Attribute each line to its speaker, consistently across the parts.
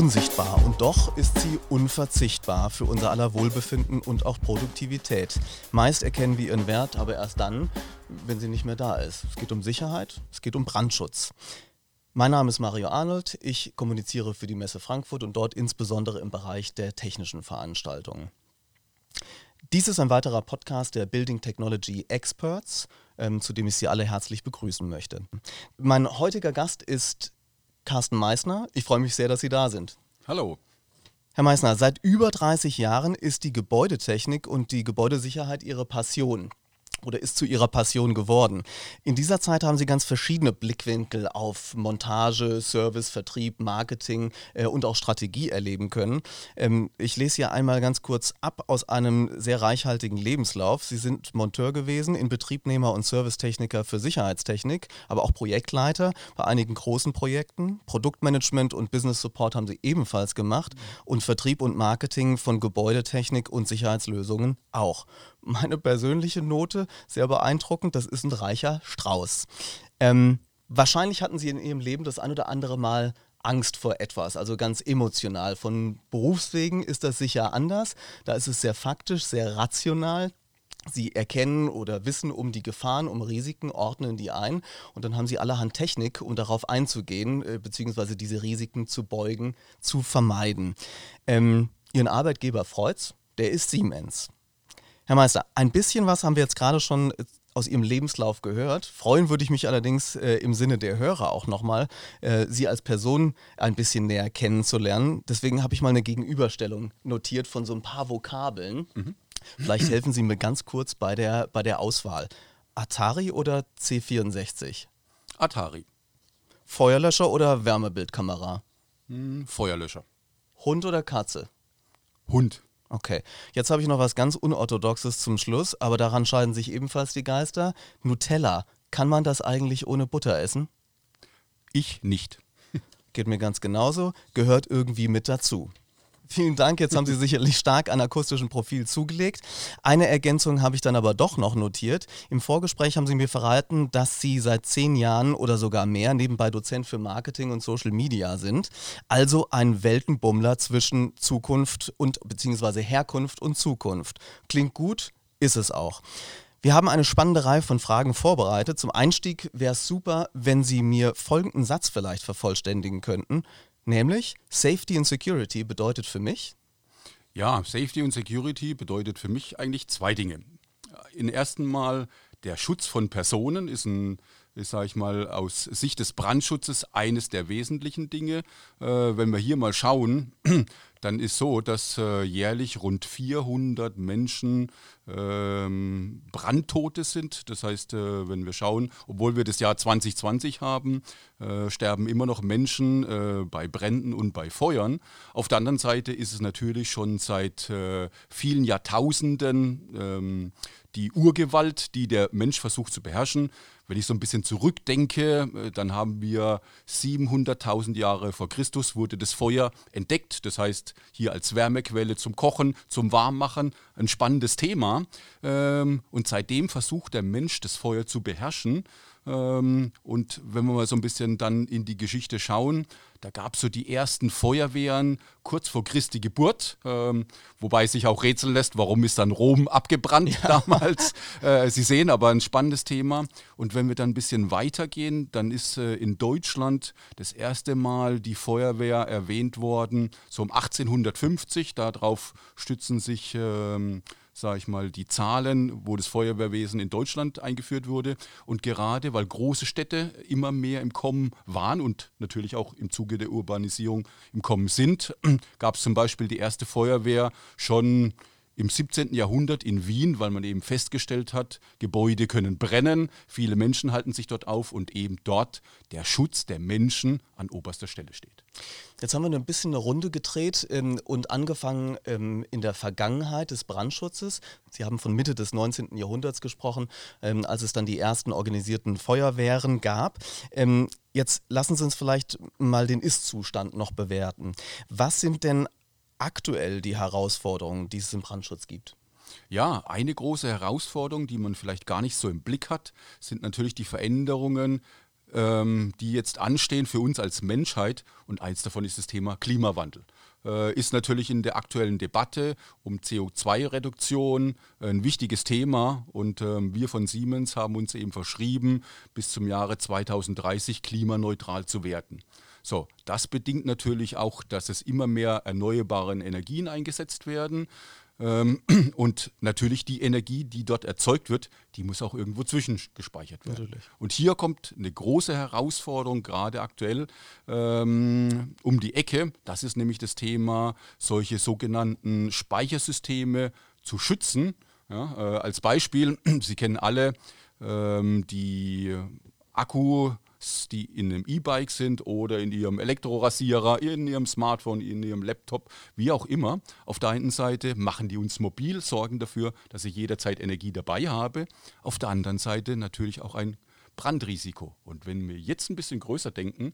Speaker 1: unsichtbar und doch ist sie unverzichtbar für unser aller Wohlbefinden und auch Produktivität. Meist erkennen wir ihren Wert aber erst dann, wenn sie nicht mehr da ist. Es geht um Sicherheit, es geht um Brandschutz. Mein Name ist Mario Arnold, ich kommuniziere für die Messe Frankfurt und dort insbesondere im Bereich der technischen Veranstaltungen. Dies ist ein weiterer Podcast der Building Technology Experts, ähm, zu dem ich Sie alle herzlich begrüßen möchte. Mein heutiger Gast ist Carsten Meissner. Ich freue mich sehr, dass Sie da sind.
Speaker 2: Hallo.
Speaker 1: Herr Meissner, seit über 30 Jahren ist die Gebäudetechnik und die Gebäudesicherheit Ihre Passion oder ist zu ihrer Passion geworden. In dieser Zeit haben sie ganz verschiedene Blickwinkel auf Montage, Service, Vertrieb, Marketing äh, und auch Strategie erleben können. Ähm, ich lese hier einmal ganz kurz ab aus einem sehr reichhaltigen Lebenslauf. Sie sind Monteur gewesen, Inbetriebnehmer und Servicetechniker für Sicherheitstechnik, aber auch Projektleiter bei einigen großen Projekten. Produktmanagement und Business Support haben sie ebenfalls gemacht und Vertrieb und Marketing von Gebäudetechnik und Sicherheitslösungen auch meine persönliche Note, sehr beeindruckend, das ist ein reicher Strauß. Ähm, wahrscheinlich hatten Sie in Ihrem Leben das ein oder andere Mal Angst vor etwas, also ganz emotional. Von Berufswegen ist das sicher anders. Da ist es sehr faktisch, sehr rational. Sie erkennen oder wissen um die Gefahren, um Risiken, ordnen die ein und dann haben sie allerhand Technik, um darauf einzugehen, äh, beziehungsweise diese Risiken zu beugen, zu vermeiden. Ähm, ihren Arbeitgeber freut's, der ist Siemens. Herr Meister, ein bisschen was haben wir jetzt gerade schon äh, aus Ihrem Lebenslauf gehört. Freuen würde ich mich allerdings äh, im Sinne der Hörer auch nochmal, äh, Sie als Person ein bisschen näher kennenzulernen. Deswegen habe ich mal eine Gegenüberstellung notiert von so ein paar Vokabeln. Mhm. Vielleicht helfen Sie mir ganz kurz bei der, bei der Auswahl. Atari oder C64?
Speaker 2: Atari.
Speaker 1: Feuerlöscher oder Wärmebildkamera?
Speaker 2: Hm, Feuerlöscher.
Speaker 1: Hund oder Katze?
Speaker 2: Hund.
Speaker 1: Okay, jetzt habe ich noch was ganz Unorthodoxes zum Schluss, aber daran scheiden sich ebenfalls die Geister. Nutella, kann man das eigentlich ohne Butter essen?
Speaker 2: Ich nicht.
Speaker 1: Geht mir ganz genauso, gehört irgendwie mit dazu. Vielen Dank, jetzt haben Sie sicherlich stark an akustischem Profil zugelegt. Eine Ergänzung habe ich dann aber doch noch notiert. Im Vorgespräch haben Sie mir verraten, dass Sie seit zehn Jahren oder sogar mehr nebenbei Dozent für Marketing und Social Media sind. Also ein Weltenbummler zwischen Zukunft und beziehungsweise Herkunft und Zukunft. Klingt gut, ist es auch. Wir haben eine spannende Reihe von Fragen vorbereitet. Zum Einstieg wäre es super, wenn Sie mir folgenden Satz vielleicht vervollständigen könnten. Nämlich Safety and Security bedeutet für mich?
Speaker 2: Ja, Safety und Security bedeutet für mich eigentlich zwei Dinge. In ersten Mal der Schutz von Personen ist ein ist, sage ich mal, aus Sicht des Brandschutzes eines der wesentlichen Dinge. Äh, wenn wir hier mal schauen, dann ist so, dass äh, jährlich rund 400 Menschen ähm, Brandtote sind. Das heißt, äh, wenn wir schauen, obwohl wir das Jahr 2020 haben, äh, sterben immer noch Menschen äh, bei Bränden und bei Feuern. Auf der anderen Seite ist es natürlich schon seit äh, vielen Jahrtausenden ähm, die Urgewalt, die der Mensch versucht zu beherrschen. Wenn ich so ein bisschen zurückdenke, äh, dann haben wir 700.000 Jahre vor Christus wurde das Feuer entdeckt. Das heißt, hier als Wärmequelle zum Kochen, zum Warmmachen, ein spannendes Thema. Ähm, und seitdem versucht der Mensch, das Feuer zu beherrschen. Ähm, und wenn wir mal so ein bisschen dann in die Geschichte schauen, da gab es so die ersten Feuerwehren kurz vor Christi Geburt, ähm, wobei sich auch rätseln lässt, warum ist dann Rom abgebrannt ja. damals. Äh, Sie sehen aber ein spannendes Thema. Und wenn wir dann ein bisschen weitergehen, dann ist äh, in Deutschland das erste Mal die Feuerwehr erwähnt worden, so um 1850. Darauf stützen sich ähm, sage ich mal, die Zahlen, wo das Feuerwehrwesen in Deutschland eingeführt wurde. Und gerade weil große Städte immer mehr im Kommen waren und natürlich auch im Zuge der Urbanisierung im Kommen sind, gab es zum Beispiel die erste Feuerwehr schon im 17. Jahrhundert in Wien, weil man eben festgestellt hat, Gebäude können brennen, viele Menschen halten sich dort auf und eben dort der Schutz der Menschen an oberster Stelle steht.
Speaker 1: Jetzt haben wir ein bisschen eine Runde gedreht ähm, und angefangen ähm, in der Vergangenheit des Brandschutzes. Sie haben von Mitte des 19. Jahrhunderts gesprochen, ähm, als es dann die ersten organisierten Feuerwehren gab. Ähm, jetzt lassen Sie uns vielleicht mal den Ist-Zustand noch bewerten. Was sind denn aktuell die Herausforderungen, die es im Brandschutz gibt?
Speaker 2: Ja, eine große Herausforderung, die man vielleicht gar nicht so im Blick hat, sind natürlich die Veränderungen ähm, die jetzt anstehen für uns als Menschheit. Und eins davon ist das Thema Klimawandel. Äh, ist natürlich in der aktuellen Debatte um CO2-Reduktion ein wichtiges Thema. Und ähm, wir von Siemens haben uns eben verschrieben, bis zum Jahre 2030 klimaneutral zu werden. So, das bedingt natürlich auch, dass es immer mehr erneuerbare Energien eingesetzt werden. Ähm, und natürlich die Energie, die dort erzeugt wird, die muss auch irgendwo zwischengespeichert werden. Natürlich. Und hier kommt eine große Herausforderung gerade aktuell ähm, um die Ecke. Das ist nämlich das Thema, solche sogenannten Speichersysteme zu schützen. Ja, äh, als Beispiel, Sie kennen alle ähm, die Akku die in einem E-Bike sind oder in ihrem Elektrorasierer, in ihrem Smartphone, in ihrem Laptop, wie auch immer. Auf der einen Seite machen die uns mobil, sorgen dafür, dass ich jederzeit Energie dabei habe. Auf der anderen Seite natürlich auch ein Brandrisiko. Und wenn wir jetzt ein bisschen größer denken,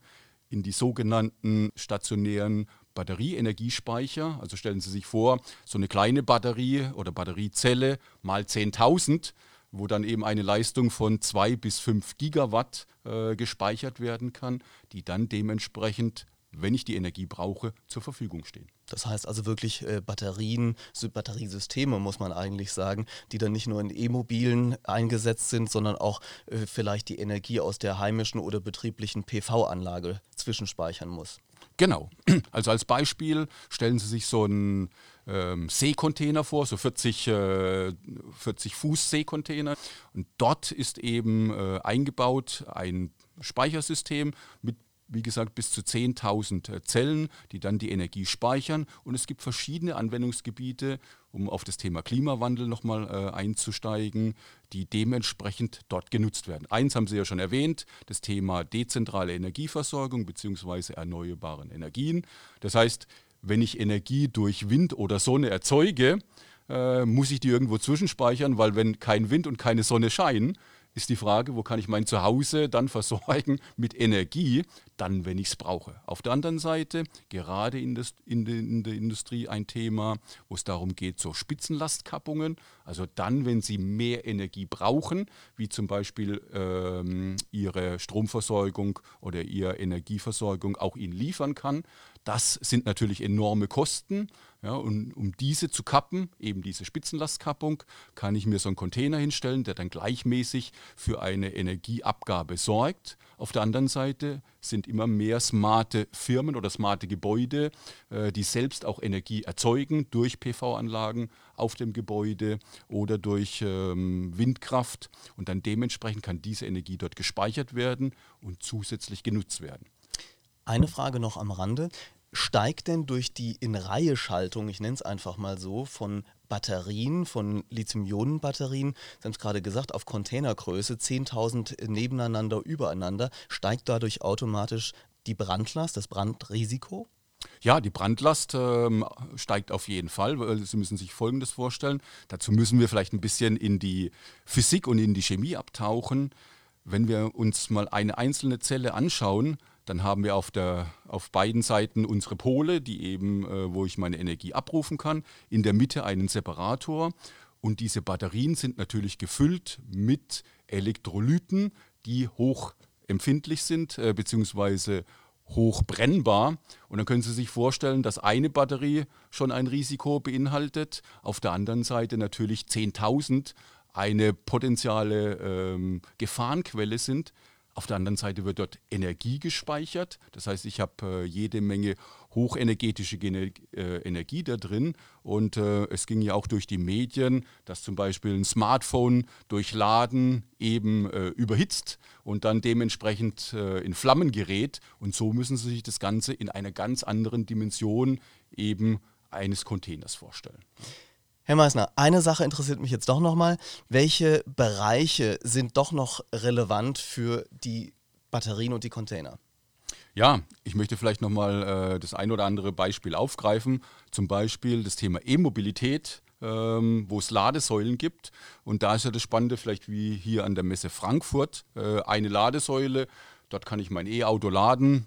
Speaker 2: in die sogenannten stationären Batterieenergiespeicher. Also stellen Sie sich vor, so eine kleine Batterie oder Batteriezelle mal 10.000 wo dann eben eine Leistung von 2 bis 5 Gigawatt äh, gespeichert werden kann, die dann dementsprechend wenn ich die Energie brauche, zur Verfügung stehen.
Speaker 1: Das heißt also wirklich äh, Batterien, Batteriesysteme muss man eigentlich sagen, die dann nicht nur in E-Mobilen eingesetzt sind, sondern auch äh, vielleicht die Energie aus der heimischen oder betrieblichen PV-Anlage zwischenspeichern muss.
Speaker 2: Genau. Also als Beispiel stellen Sie sich so einen ähm, Seekontainer vor, so 40, äh, 40 Fuß Seekontainer. Und dort ist eben äh, eingebaut ein Speichersystem mit wie gesagt, bis zu 10.000 äh, Zellen, die dann die Energie speichern. Und es gibt verschiedene Anwendungsgebiete, um auf das Thema Klimawandel nochmal äh, einzusteigen, die dementsprechend dort genutzt werden. Eins haben Sie ja schon erwähnt, das Thema dezentrale Energieversorgung bzw. erneuerbaren Energien. Das heißt, wenn ich Energie durch Wind oder Sonne erzeuge, äh, muss ich die irgendwo zwischenspeichern, weil wenn kein Wind und keine Sonne scheinen, ist die Frage, wo kann ich mein Zuhause dann versorgen mit Energie, dann, wenn ich es brauche. Auf der anderen Seite, gerade in, das, in, de, in der Industrie ein Thema, wo es darum geht, so Spitzenlastkappungen, also dann, wenn Sie mehr Energie brauchen, wie zum Beispiel ähm, Ihre Stromversorgung oder Ihre Energieversorgung auch Ihnen liefern kann, das sind natürlich enorme Kosten. Ja, und um diese zu kappen, eben diese Spitzenlastkappung, kann ich mir so einen Container hinstellen, der dann gleichmäßig für eine Energieabgabe sorgt. Auf der anderen Seite sind immer mehr smarte Firmen oder smarte Gebäude, äh, die selbst auch Energie erzeugen durch PV-Anlagen auf dem Gebäude oder durch ähm, Windkraft. Und dann dementsprechend kann diese Energie dort gespeichert werden und zusätzlich genutzt werden.
Speaker 1: Eine Frage noch am Rande steigt denn durch die In-Reihe-Schaltung, ich nenne es einfach mal so, von Batterien, von Lithium-Ionen-Batterien, Sie haben es gerade gesagt, auf Containergröße, 10.000 nebeneinander, übereinander, steigt dadurch automatisch die Brandlast, das Brandrisiko?
Speaker 2: Ja, die Brandlast ähm, steigt auf jeden Fall. Sie müssen sich Folgendes vorstellen. Dazu müssen wir vielleicht ein bisschen in die Physik und in die Chemie abtauchen. Wenn wir uns mal eine einzelne Zelle anschauen, dann haben wir auf, der, auf beiden Seiten unsere Pole, die eben, äh, wo ich meine Energie abrufen kann. In der Mitte einen Separator. Und diese Batterien sind natürlich gefüllt mit Elektrolyten, die hochempfindlich sind, äh, beziehungsweise hochbrennbar. Und dann können Sie sich vorstellen, dass eine Batterie schon ein Risiko beinhaltet, auf der anderen Seite natürlich 10.000 eine potenzielle ähm, Gefahrenquelle sind. Auf der anderen Seite wird dort Energie gespeichert. Das heißt, ich habe äh, jede Menge hochenergetische Gene äh, Energie da drin. Und äh, es ging ja auch durch die Medien, dass zum Beispiel ein Smartphone durch Laden eben äh, überhitzt und dann dementsprechend äh, in Flammen gerät. Und so müssen Sie sich das Ganze in einer ganz anderen Dimension eben eines Containers vorstellen.
Speaker 1: Herr Meissner, eine Sache interessiert mich jetzt doch nochmal. Welche Bereiche sind doch noch relevant für die Batterien und die Container?
Speaker 2: Ja, ich möchte vielleicht nochmal äh, das ein oder andere Beispiel aufgreifen. Zum Beispiel das Thema E-Mobilität, ähm, wo es Ladesäulen gibt. Und da ist ja das Spannende, vielleicht wie hier an der Messe Frankfurt, äh, eine Ladesäule. Dort kann ich mein E-Auto laden,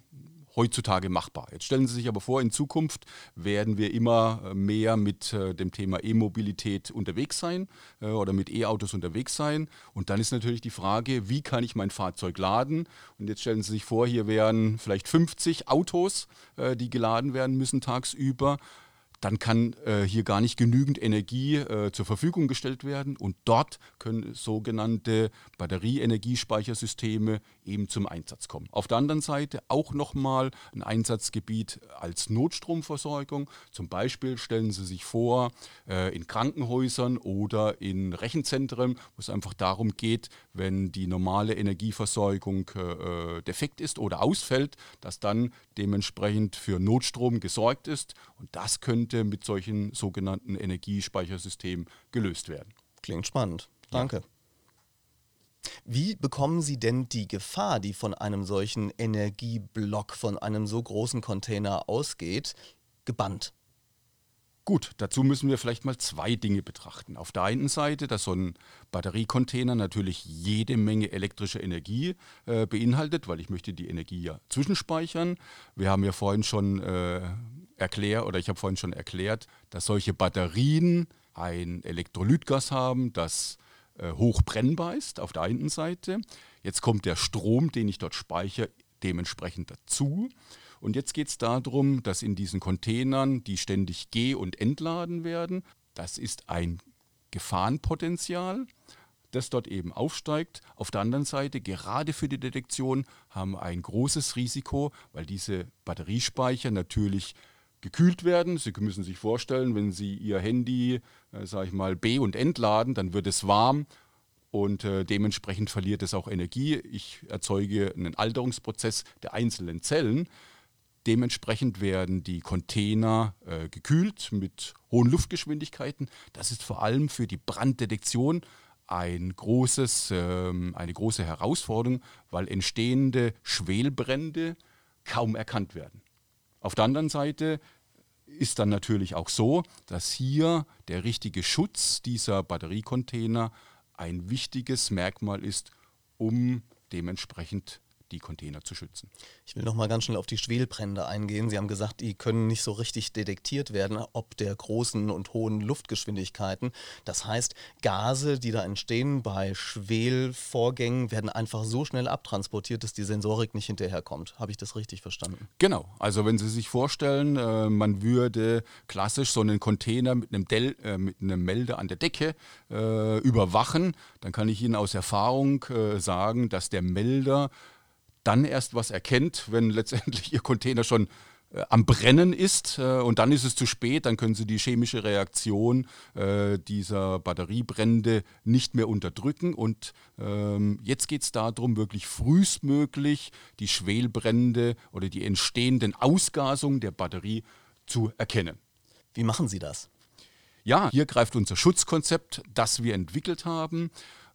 Speaker 2: heutzutage machbar. Jetzt stellen Sie sich aber vor, in Zukunft werden wir immer äh, mehr mit äh, dem Thema E-Mobilität unterwegs sein äh, oder mit E-Autos unterwegs sein. Und dann ist natürlich die Frage, wie kann ich mein Fahrzeug laden? Und jetzt stellen Sie sich vor, hier wären vielleicht 50 Autos, die geladen werden müssen tagsüber dann kann äh, hier gar nicht genügend Energie äh, zur Verfügung gestellt werden und dort können sogenannte Batterieenergiespeichersysteme eben zum Einsatz kommen. Auf der anderen Seite auch nochmal ein Einsatzgebiet als Notstromversorgung. Zum Beispiel stellen Sie sich vor, äh, in Krankenhäusern oder in Rechenzentren, wo es einfach darum geht, wenn die normale Energieversorgung äh, äh, defekt ist oder ausfällt, dass dann dementsprechend für Notstrom gesorgt ist und das könnte könnte mit solchen sogenannten Energiespeichersystemen gelöst werden.
Speaker 1: Klingt spannend. Danke. Ja. Wie bekommen Sie denn die Gefahr, die von einem solchen Energieblock, von einem so großen Container ausgeht, gebannt?
Speaker 2: Gut, dazu müssen wir vielleicht mal zwei Dinge betrachten. Auf der einen Seite, dass so ein Batteriecontainer natürlich jede Menge elektrische Energie äh, beinhaltet, weil ich möchte die Energie ja zwischenspeichern. Wir haben ja vorhin schon äh, erklärt, oder ich habe vorhin schon erklärt, dass solche Batterien ein Elektrolytgas haben, das äh, hoch brennbar ist auf der einen Seite. Jetzt kommt der Strom, den ich dort speichere, dementsprechend dazu. Und jetzt geht es darum, dass in diesen Containern, die ständig geh- und entladen werden, das ist ein Gefahrenpotenzial, das dort eben aufsteigt. Auf der anderen Seite, gerade für die Detektion, haben wir ein großes Risiko, weil diese Batteriespeicher natürlich gekühlt werden. Sie müssen sich vorstellen, wenn Sie Ihr Handy, äh, sage ich mal, B- und entladen, dann wird es warm und äh, dementsprechend verliert es auch Energie. Ich erzeuge einen Alterungsprozess der einzelnen Zellen. Dementsprechend werden die Container äh, gekühlt mit hohen Luftgeschwindigkeiten. Das ist vor allem für die Branddetektion ein großes, ähm, eine große Herausforderung, weil entstehende Schwelbrände kaum erkannt werden. Auf der anderen Seite ist dann natürlich auch so, dass hier der richtige Schutz dieser Batteriecontainer ein wichtiges Merkmal ist, um dementsprechend die Container zu schützen.
Speaker 1: Ich will noch mal ganz schnell auf die Schwelbrände eingehen. Sie haben gesagt, die können nicht so richtig detektiert werden, ob der großen und hohen Luftgeschwindigkeiten. Das heißt, Gase, die da entstehen bei Schwelvorgängen, werden einfach so schnell abtransportiert, dass die Sensorik nicht hinterherkommt. Habe ich das richtig verstanden?
Speaker 2: Genau. Also wenn Sie sich vorstellen, äh, man würde klassisch so einen Container mit einem, Del äh, mit einem Melder an der Decke äh, überwachen, dann kann ich Ihnen aus Erfahrung sagen, dass der Melder dann erst was erkennt, wenn letztendlich Ihr Container schon äh, am Brennen ist äh, und dann ist es zu spät, dann können Sie die chemische Reaktion äh, dieser Batteriebrände nicht mehr unterdrücken und ähm, jetzt geht es darum, wirklich frühestmöglich die Schwelbrände oder die entstehenden Ausgasungen der Batterie zu erkennen.
Speaker 1: Wie machen Sie das?
Speaker 2: Ja, hier greift unser Schutzkonzept, das wir entwickelt haben,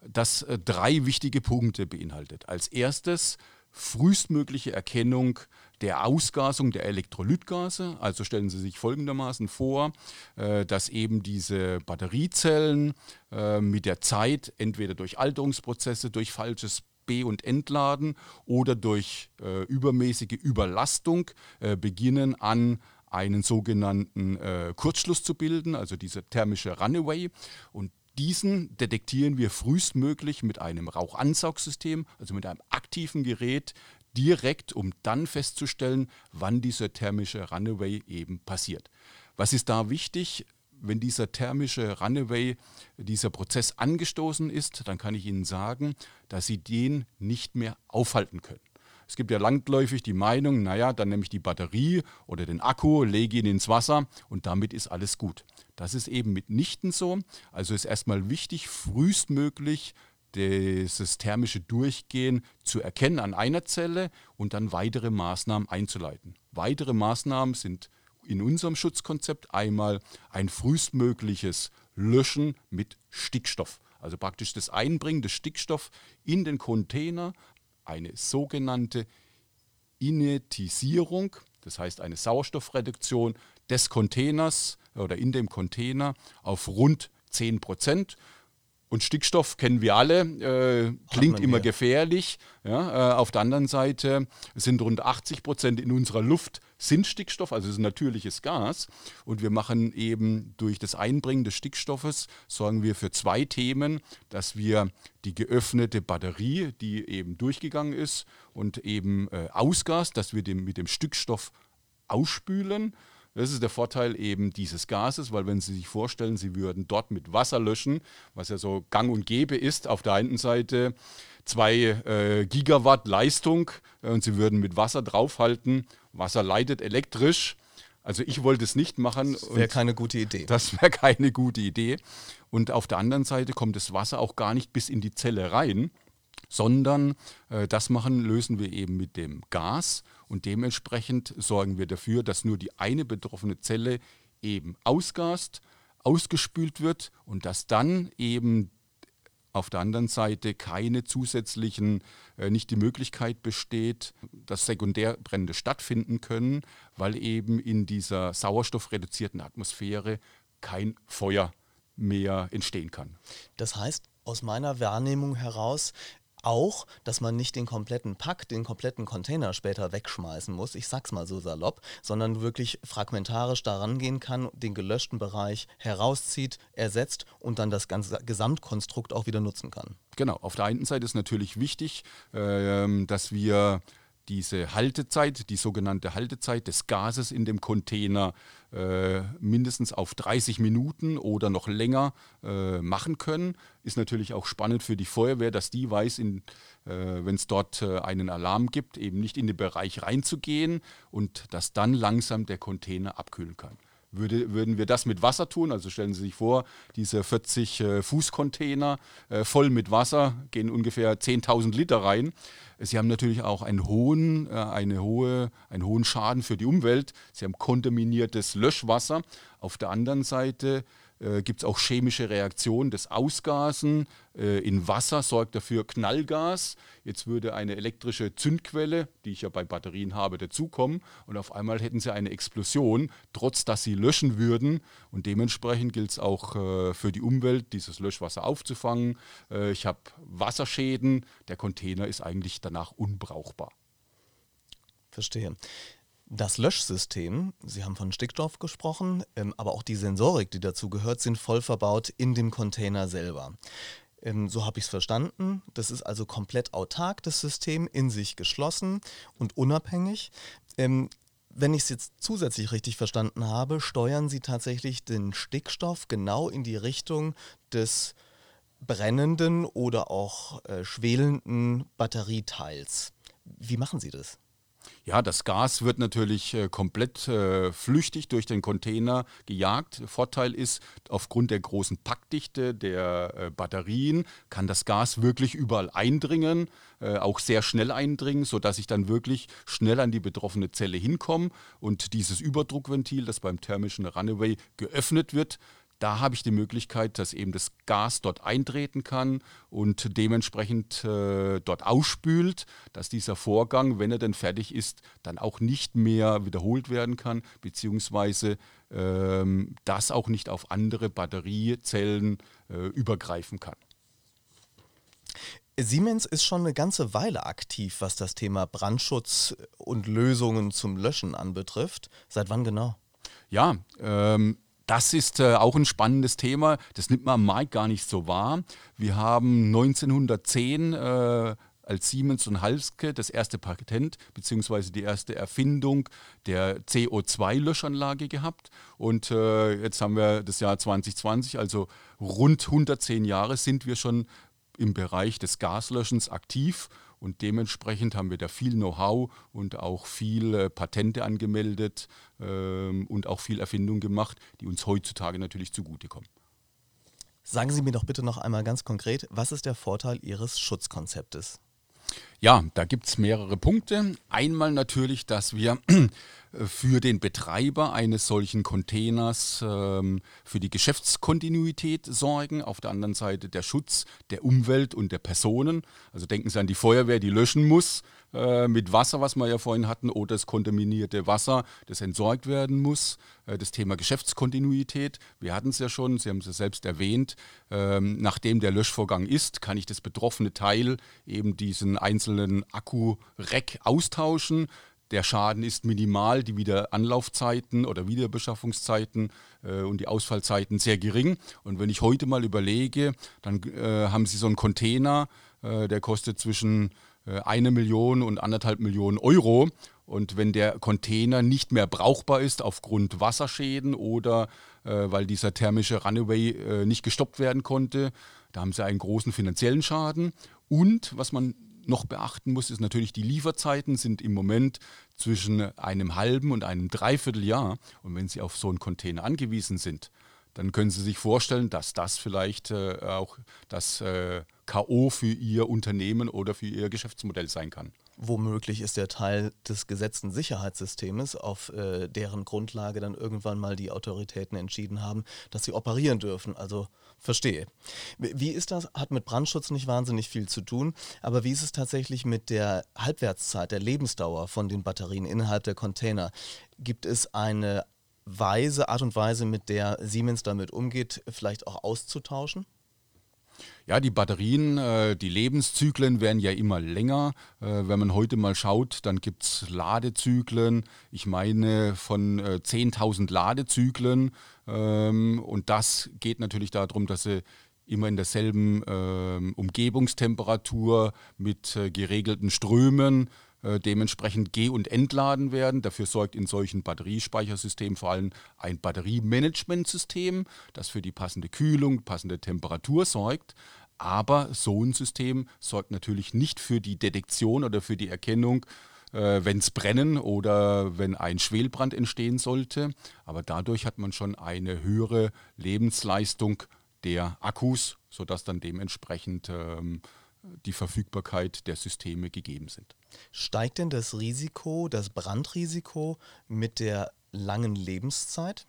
Speaker 2: das äh, drei wichtige Punkte beinhaltet. Als erstes frühestmögliche Erkennung der Ausgasung der Elektrolytgase. Also stellen Sie sich folgendermaßen vor, äh, dass eben diese Batteriezellen äh, mit der Zeit entweder durch Alterungsprozesse, durch falsches B- und Entladen oder durch äh, übermäßige Überlastung beginnen an einen sogenannten Kurzschluss zu bilden, also diese thermische Runaway. Und diesen detektieren wir frühestmöglich mit einem Rauchansaugsystem, also mit einem aktiven Gerät, direkt, um dann festzustellen, wann dieser thermische Runaway eben passiert. Was ist da wichtig? Wenn dieser thermische Runaway, dieser Prozess angestoßen ist, dann kann ich Ihnen sagen, dass Sie den nicht mehr aufhalten können. Es gibt ja langläufig die Meinung, naja, dann nehme ich die Batterie oder den Akku, lege ihn ins Wasser und damit ist alles gut. Das ist eben mitnichten so. Also ist erstmal wichtig, frühestmöglich dieses thermische Durchgehen zu erkennen an einer Zelle und dann weitere Maßnahmen einzuleiten. Weitere Maßnahmen sind in unserem Schutzkonzept einmal ein frühestmögliches Löschen mit Stickstoff. Also praktisch das Einbringen des Stickstoffs in den Container, eine sogenannte Inertisierung, das heißt eine Sauerstoffreduktion des Containers oder in dem Container auf rund 10 Prozent. Und Stickstoff kennen wir alle, äh, klingt immer gefährlich. Ja, äh, auf der anderen Seite sind rund 80 Prozent in unserer Luft sind Stickstoff, also ist natürliches Gas. Und wir machen eben durch das Einbringen des Stickstoffes, sorgen wir für zwei Themen, dass wir die geöffnete Batterie, die eben durchgegangen ist und eben äh, ausgast, dass wir den, mit dem Stickstoff ausspülen das ist der Vorteil eben dieses Gases, weil wenn Sie sich vorstellen, Sie würden dort mit Wasser löschen, was ja so gang und gäbe ist, auf der einen Seite zwei äh, Gigawatt Leistung äh, und Sie würden mit Wasser draufhalten. Wasser leitet elektrisch. Also ich wollte es nicht machen.
Speaker 1: Das wäre keine gute Idee.
Speaker 2: Das wäre keine gute Idee. Und auf der anderen Seite kommt das Wasser auch gar nicht bis in die Zelle rein, sondern äh, das machen lösen wir eben mit dem Gas und dementsprechend sorgen wir dafür, dass nur die eine betroffene Zelle eben ausgast, ausgespült wird und dass dann eben auf der anderen Seite keine zusätzlichen, äh, nicht die Möglichkeit besteht, dass Sekundärbrände stattfinden können, weil eben in dieser sauerstoffreduzierten Atmosphäre kein Feuer mehr entstehen kann.
Speaker 1: Das heißt, aus meiner Wahrnehmung heraus auch, dass man nicht den kompletten Pack, den kompletten Container später wegschmeißen muss, ich sag's mal so salopp, sondern wirklich fragmentarisch daran gehen kann, den gelöschten Bereich herauszieht, ersetzt und dann das ganze Gesamtkonstrukt auch wieder nutzen kann.
Speaker 2: Genau, auf der einen Seite ist natürlich wichtig, äh, dass wir diese Haltezeit, die sogenannte Haltezeit des Gases in dem Container äh, mindestens auf 30 Minuten oder noch länger äh, machen können. Ist natürlich auch spannend für die Feuerwehr, dass die weiß, äh, wenn es dort äh, einen Alarm gibt, eben nicht in den Bereich reinzugehen und dass dann langsam der Container abkühlen kann. Würde, würden wir das mit Wasser tun, also stellen Sie sich vor, diese 40 äh, äh, voll mit Wasser gehen ungefähr 10.000 Liter rein. Sie haben natürlich auch einen hohen, äh, eine hohe, einen hohen Schaden für die Umwelt. Sie haben kontaminiertes Löschwasser. Auf der anderen Seite äh, gibt es auch chemische Reaktionen. Das Ausgasen äh, in Wasser sorgt dafür Knallgas. Jetzt würde eine elektrische Zündquelle, die ich ja bei Batterien habe, dazukommen und auf einmal hätten sie eine Explosion, trotz dass sie löschen würden. Und dementsprechend gilt es auch äh, für die Umwelt, dieses Löschwasser aufzufangen. Äh, ich habe Wasserschäden. Der Container ist eigentlich danach unbrauchbar.
Speaker 1: Verstehe. Das Löschsystem, Sie haben von Stickstoff gesprochen, ähm, aber auch die Sensorik, die dazu gehört, sind voll verbaut in dem Container selber. Ähm, so habe ich es verstanden. Das ist also komplett autark, das System, in sich geschlossen und unabhängig. Ähm, wenn ich es jetzt zusätzlich richtig verstanden habe, steuern Sie tatsächlich den Stickstoff genau in die Richtung des brennenden oder auch äh, schwelenden Batterieteils. Wie machen Sie das?
Speaker 2: Ja, das Gas wird natürlich äh, komplett äh, flüchtig durch den Container gejagt. Vorteil ist, aufgrund der großen Packdichte der äh, Batterien kann das Gas wirklich überall eindringen, auch sehr schnell eindringen, sodass ich dann wirklich schnell an die betroffene Zelle hinkomme und dieses Überdruckventil, das beim thermischen Runaway geöffnet wird, da habe ich die Möglichkeit, dass eben das Gas dort eintreten kann und dementsprechend äh, dort ausspült, dass dieser Vorgang, wenn er denn fertig ist, dann auch nicht mehr wiederholt werden kann, beziehungsweise ähm, das auch nicht auf andere Batteriezellen äh, übergreifen kann.
Speaker 1: Siemens ist schon eine ganze Weile aktiv, was das Thema Brandschutz und Lösungen zum Löschen anbetrifft. Seit wann genau?
Speaker 2: Ja, ähm, das ist äh, auch ein spannendes Thema. Das nimmt man am Markt gar nicht so wahr. Wir haben 1910 äh, als Siemens und Halske das erste Patent bzw. die erste Erfindung der CO2-Löschanlage gehabt. Und äh, jetzt haben wir das Jahr 2020, also rund 110 Jahre sind wir schon im Bereich des Gaslöschens aktiv und dementsprechend haben wir da viel Know-how und auch viel äh, Patente angemeldet ähm, und auch viel Erfindung gemacht, die uns heutzutage natürlich zugutekommen.
Speaker 1: Sagen Sie mir doch bitte noch einmal ganz konkret, was ist der Vorteil Ihres Schutzkonzeptes?
Speaker 2: Ja, da gibt es mehrere Punkte. Einmal natürlich, dass wir für den Betreiber eines solchen Containers ähm, für die Geschäftskontinuität sorgen, auf der anderen Seite der Schutz der Umwelt und der Personen. Also denken Sie an die Feuerwehr, die löschen muss äh, mit Wasser, was wir ja vorhin hatten, oder das kontaminierte Wasser, das entsorgt werden muss. Äh, das Thema Geschäftskontinuität, wir hatten es ja schon, Sie haben es ja selbst erwähnt, ähm, nachdem der Löschvorgang ist, kann ich das betroffene Teil, eben diesen einzelnen Akku-Rack austauschen der Schaden ist minimal, die Wiederanlaufzeiten oder Wiederbeschaffungszeiten äh, und die Ausfallzeiten sehr gering. Und wenn ich heute mal überlege, dann äh, haben Sie so einen Container, äh, der kostet zwischen eine Million und anderthalb Millionen Euro. Und wenn der Container nicht mehr brauchbar ist aufgrund Wasserschäden oder äh, weil dieser thermische Runaway äh, nicht gestoppt werden konnte, da haben sie einen großen finanziellen Schaden. Und was man noch beachten muss, ist natürlich, die Lieferzeiten sind im Moment zwischen einem halben und einem Dreivierteljahr. Und wenn Sie auf so einen Container angewiesen sind, dann können Sie sich vorstellen, dass das vielleicht äh, auch das äh, KO für Ihr Unternehmen oder für Ihr Geschäftsmodell sein kann.
Speaker 1: Womöglich ist der Teil des gesetzten Sicherheitssystems, auf äh, deren Grundlage dann irgendwann mal die Autoritäten entschieden haben, dass sie operieren dürfen. Also verstehe. Wie ist das? Hat mit Brandschutz nicht wahnsinnig viel zu tun, aber wie ist es tatsächlich mit der Halbwertszeit, der Lebensdauer von den Batterien innerhalb der Container? Gibt es eine Weise, Art und Weise, mit der Siemens damit umgeht, vielleicht auch auszutauschen?
Speaker 2: Ja, die Batterien, äh, die Lebenszyklen werden ja immer länger. Äh, wenn man heute mal schaut, dann gibt es Ladezyklen, ich meine von äh, 10.000 Ladezyklen. Ähm, und das geht natürlich darum, dass sie immer in derselben ähm, Umgebungstemperatur mit äh, geregelten Strömen äh, dementsprechend geh- und entladen werden. Dafür sorgt in solchen Batteriespeichersystemen vor allem ein Batteriemanagementsystem, das für die passende Kühlung, passende Temperatur sorgt. Aber so ein System sorgt natürlich nicht für die Detektion oder für die Erkennung, äh, wenn es brennen oder wenn ein Schwelbrand entstehen sollte. Aber dadurch hat man schon eine höhere Lebensleistung der Akkus, sodass dann dementsprechend ähm, die Verfügbarkeit der Systeme gegeben sind.
Speaker 1: Steigt denn das Risiko, das Brandrisiko mit der langen Lebenszeit?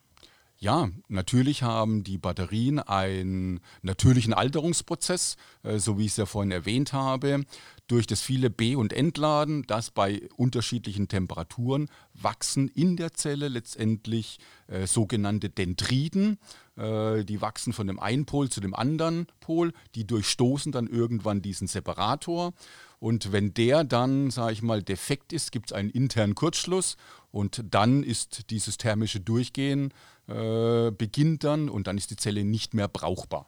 Speaker 2: Ja, natürlich haben die Batterien einen natürlichen Alterungsprozess, äh, so wie ich es ja vorhin erwähnt habe. Durch das viele B- und Entladen, das bei unterschiedlichen Temperaturen wachsen in der Zelle letztendlich äh, sogenannte Dendriten. Äh, die wachsen von dem einen Pol zu dem anderen Pol, die durchstoßen dann irgendwann diesen Separator. Und wenn der dann, sage ich mal, defekt ist, gibt es einen internen Kurzschluss und dann ist dieses thermische Durchgehen äh, beginnt dann und dann ist die Zelle nicht mehr brauchbar.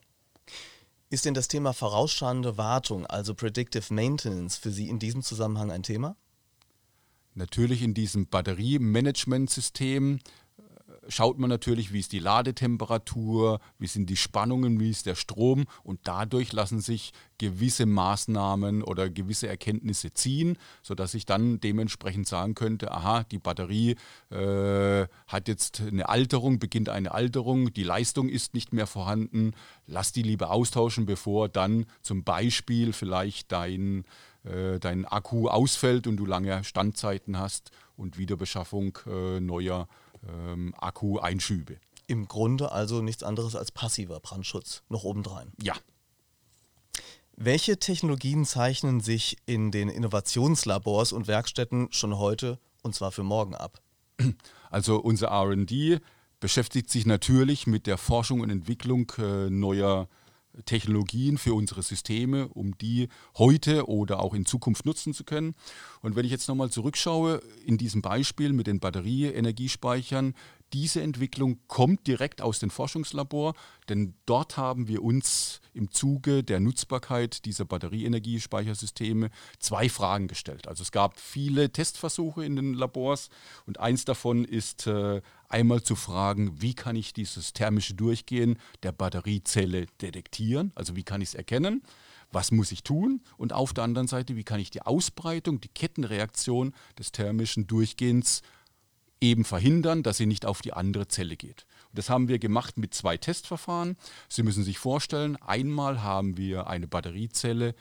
Speaker 1: Ist denn das Thema vorausschauende Wartung, also Predictive Maintenance, für Sie in diesem Zusammenhang ein Thema?
Speaker 2: Natürlich in diesem Batteriemanagementsystem schaut man natürlich, wie ist die Ladetemperatur, wie sind die Spannungen, wie ist der Strom und dadurch lassen sich gewisse Maßnahmen oder gewisse Erkenntnisse ziehen, sodass ich dann dementsprechend sagen könnte, aha, die Batterie äh, hat jetzt eine Alterung, beginnt eine Alterung, die Leistung ist nicht mehr vorhanden, lass die lieber austauschen, bevor dann zum Beispiel vielleicht dein, äh, dein Akku ausfällt und du lange Standzeiten hast und Wiederbeschaffung äh, neuer ähm, Akku-Einschübe.
Speaker 1: Im Grunde also nichts anderes als passiver Brandschutz, noch obendrein.
Speaker 2: Ja.
Speaker 1: Welche Technologien zeichnen sich in den Innovationslabors und Werkstätten schon heute und zwar für morgen ab?
Speaker 2: Also unser RD beschäftigt sich natürlich mit der Forschung und Entwicklung äh, neuer Technologien für unsere Systeme, um die heute oder auch in Zukunft nutzen zu können. Und wenn ich jetzt nochmal zurückschaue in diesem Beispiel mit den Batterieenergiespeichern, diese Entwicklung kommt direkt aus dem Forschungslabor, denn dort haben wir uns im Zuge der Nutzbarkeit dieser Batterieenergiespeichersysteme zwei Fragen gestellt. Also es gab viele Testversuche in den Labors und eins davon ist äh, einmal zu fragen, wie kann ich dieses thermische Durchgehen der Batteriezelle detektieren, also wie kann ich es erkennen was muss ich tun? Und auf der anderen Seite, wie kann ich die Ausbreitung, die Kettenreaktion des thermischen Durchgehens eben verhindern, dass sie nicht auf die andere Zelle geht. Und das haben wir gemacht mit zwei Testverfahren. Sie müssen sich vorstellen, einmal haben wir eine Batteriezelle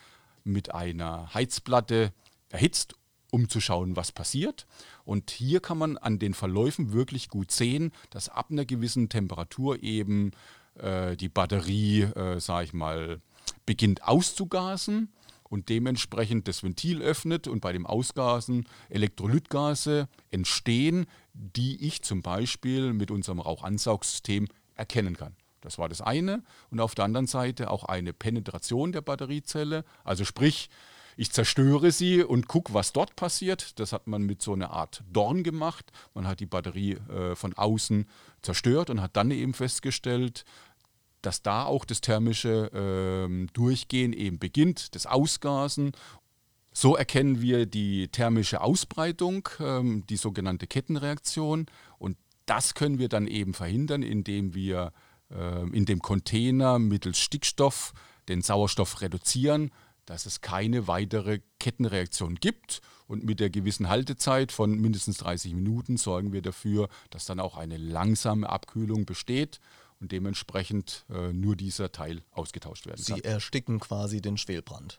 Speaker 2: mit einer Heizplatte erhitzt, um zu schauen, was passiert. Und hier kann man an den Verläufen wirklich gut sehen, dass ab einer gewissen Temperatur eben äh, die Batterie, äh, sage ich mal, beginnt auszugasen und dementsprechend das Ventil öffnet und bei dem Ausgasen Elektrolytgase entstehen, die ich zum Beispiel mit unserem Rauchansaugsystem erkennen kann. Das war das eine. Und auf der anderen Seite auch eine Penetration der Batteriezelle. Also sprich, ich zerstöre sie und gucke, was dort passiert. Das hat man mit so einer Art Dorn gemacht. Man hat die Batterie äh, von außen zerstört und hat dann eben festgestellt, dass da auch das thermische äh, Durchgehen eben beginnt, das Ausgasen. So erkennen wir die thermische Ausbreitung, ähm, die sogenannte Kettenreaktion. Und das können wir dann eben verhindern, indem wir äh, in dem Container mittels Stickstoff den Sauerstoff reduzieren, dass es keine weitere Kettenreaktion gibt. Und mit der gewissen Haltezeit von mindestens 30 Minuten sorgen wir dafür, dass dann auch eine langsame Abkühlung besteht und dementsprechend äh, nur dieser Teil ausgetauscht werden
Speaker 1: kann. Sie ersticken quasi den Schwelbrand.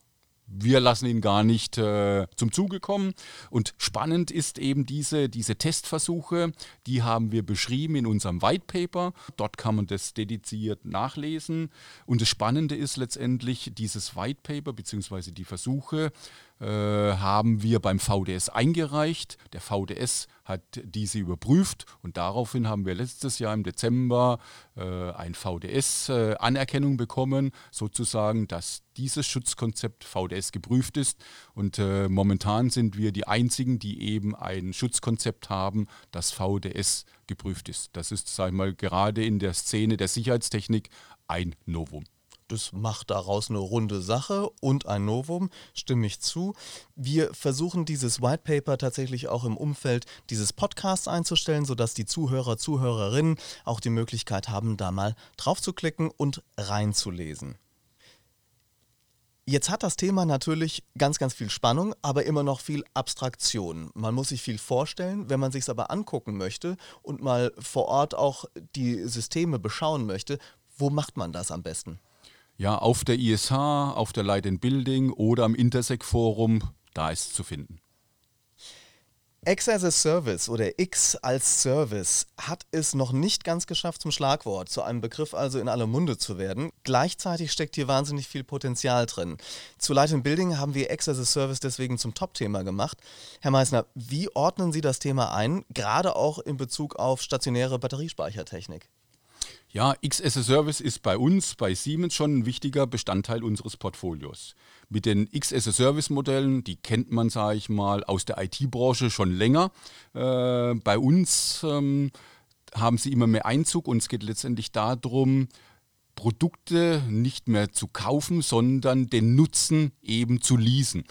Speaker 2: Wir lassen ihn gar nicht äh, zum Zuge kommen. Und spannend ist eben diese, diese Testversuche, die haben wir beschrieben in unserem White Paper. Dort kann man das dediziert nachlesen. Und das Spannende ist letztendlich, dieses White Paper bzw. die Versuche haben wir beim VDS eingereicht. Der VDS hat diese überprüft und daraufhin haben wir letztes Jahr im Dezember äh, ein VDS-Anerkennung äh, bekommen, sozusagen, dass dieses Schutzkonzept VDS geprüft ist. Und äh, momentan sind wir die Einzigen, die eben ein Schutzkonzept haben, das VDS geprüft ist. Das ist, sage ich mal, gerade in der Szene der Sicherheitstechnik ein Novum.
Speaker 1: Das macht daraus eine runde Sache und ein Novum, stimme ich zu. Wir versuchen dieses White Paper tatsächlich auch im Umfeld dieses Podcasts einzustellen, sodass die Zuhörer, Zuhörerinnen auch die Möglichkeit haben, da mal drauf zu klicken und reinzulesen. Jetzt hat das Thema natürlich ganz, ganz viel Spannung, aber immer noch viel Abstraktion. Man muss sich viel vorstellen, wenn man sich es aber angucken möchte und mal vor Ort auch die Systeme beschauen möchte, wo macht man das am besten?
Speaker 2: Ja, auf der ISH, auf der Light and Building oder am Intersec-Forum, da ist es zu finden.
Speaker 1: X as a Service oder X als Service hat es noch nicht ganz geschafft zum Schlagwort, zu einem Begriff also in aller Munde zu werden. Gleichzeitig steckt hier wahnsinnig viel Potenzial drin. Zu Light and Building haben wir X as a Service deswegen zum Top-Thema gemacht. Herr Meissner, wie ordnen Sie das Thema ein, gerade auch in Bezug auf stationäre Batteriespeichertechnik?
Speaker 2: Ja, X as a Service ist bei uns, bei Siemens schon ein wichtiger Bestandteil unseres Portfolios. Mit den X as a Service Modellen, die kennt man, sage ich mal, aus der IT-Branche schon länger. Äh, bei uns ähm, haben sie immer mehr Einzug und es geht letztendlich darum, Produkte nicht mehr zu kaufen, sondern den Nutzen eben zu leasen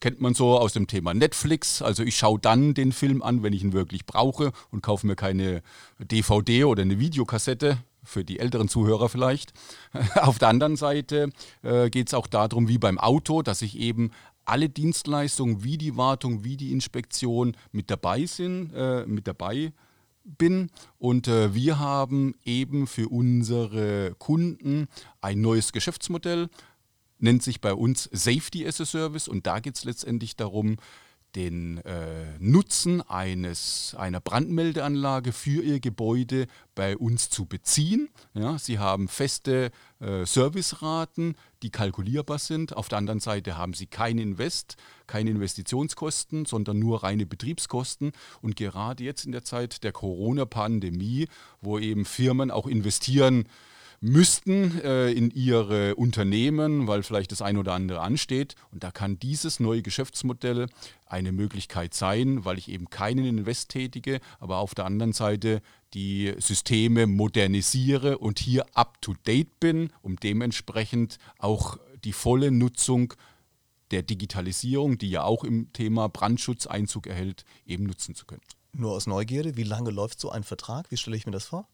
Speaker 2: kennt man so aus dem Thema Netflix. Also ich schaue dann den Film an, wenn ich ihn wirklich brauche und kaufe mir keine DVD oder eine Videokassette für die älteren Zuhörer vielleicht. Auf der anderen Seite äh, geht es auch darum, wie beim Auto, dass ich eben alle Dienstleistungen wie die Wartung, wie die Inspektion mit dabei sind, äh, mit dabei bin. Und äh, wir haben eben für unsere Kunden ein neues Geschäftsmodell, nennt sich bei uns Safety as a Service. Und da geht es letztendlich darum, den äh, Nutzen eines, einer Brandmeldeanlage für Ihr Gebäude bei uns zu beziehen. Ja, Sie haben feste äh, Serviceraten, die kalkulierbar sind. Auf der anderen Seite haben Sie kein Invest, keine Investitionskosten, sondern nur reine Betriebskosten. Und gerade jetzt in der Zeit der Corona-Pandemie, wo eben Firmen auch investieren, müssten äh, in ihre Unternehmen, weil vielleicht das ein oder andere ansteht. Und da kann dieses neue Geschäftsmodell eine Möglichkeit sein, weil ich eben keinen Invest tätige, aber auf der anderen Seite die Systeme modernisiere und hier up-to-date bin, um dementsprechend auch die volle Nutzung der Digitalisierung, die ja auch im Thema Brandschutz Einzug erhält, eben nutzen zu können.
Speaker 1: Nur aus Neugierde, wie lange läuft so ein Vertrag? Wie stelle ich mir das vor?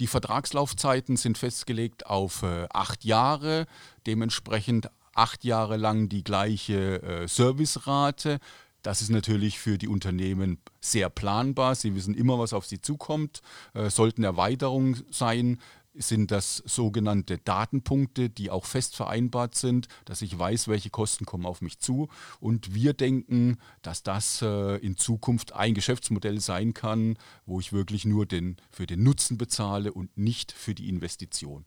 Speaker 2: Die Vertragslaufzeiten sind festgelegt auf äh, acht Jahre, dementsprechend acht Jahre lang die gleiche äh, Servicerate. Das ist natürlich für die Unternehmen sehr planbar. Sie wissen immer, was auf sie zukommt. Äh, sollten Erweiterungen sein, sind das sogenannte Datenpunkte, die auch fest vereinbart sind, dass ich weiß, welche Kosten kommen auf mich zu. Und wir denken, dass das äh, in Zukunft ein Geschäftsmodell sein kann, wo ich wirklich nur den, für den Nutzen bezahle und nicht für die Investition.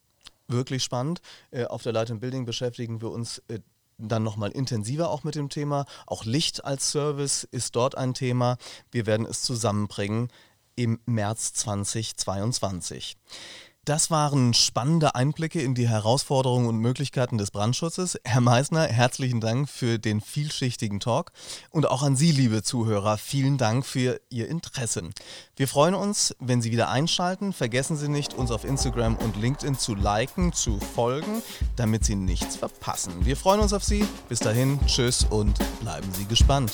Speaker 1: Wirklich spannend. Äh, auf der Light Building beschäftigen wir uns äh, dann nochmal intensiver auch mit dem Thema. Auch Licht als Service ist dort ein Thema. Wir werden es zusammenbringen im März 2022. Das waren spannende Einblicke in die Herausforderungen und Möglichkeiten des Brandschutzes. Herr Meisner, herzlichen Dank für den vielschichtigen Talk und auch an Sie, liebe Zuhörer, vielen Dank für Ihr Interesse. Wir freuen uns, wenn Sie wieder einschalten. Vergessen Sie nicht, uns auf Instagram und LinkedIn zu liken, zu folgen, damit Sie nichts verpassen. Wir freuen uns auf Sie. Bis dahin, tschüss und bleiben Sie gespannt.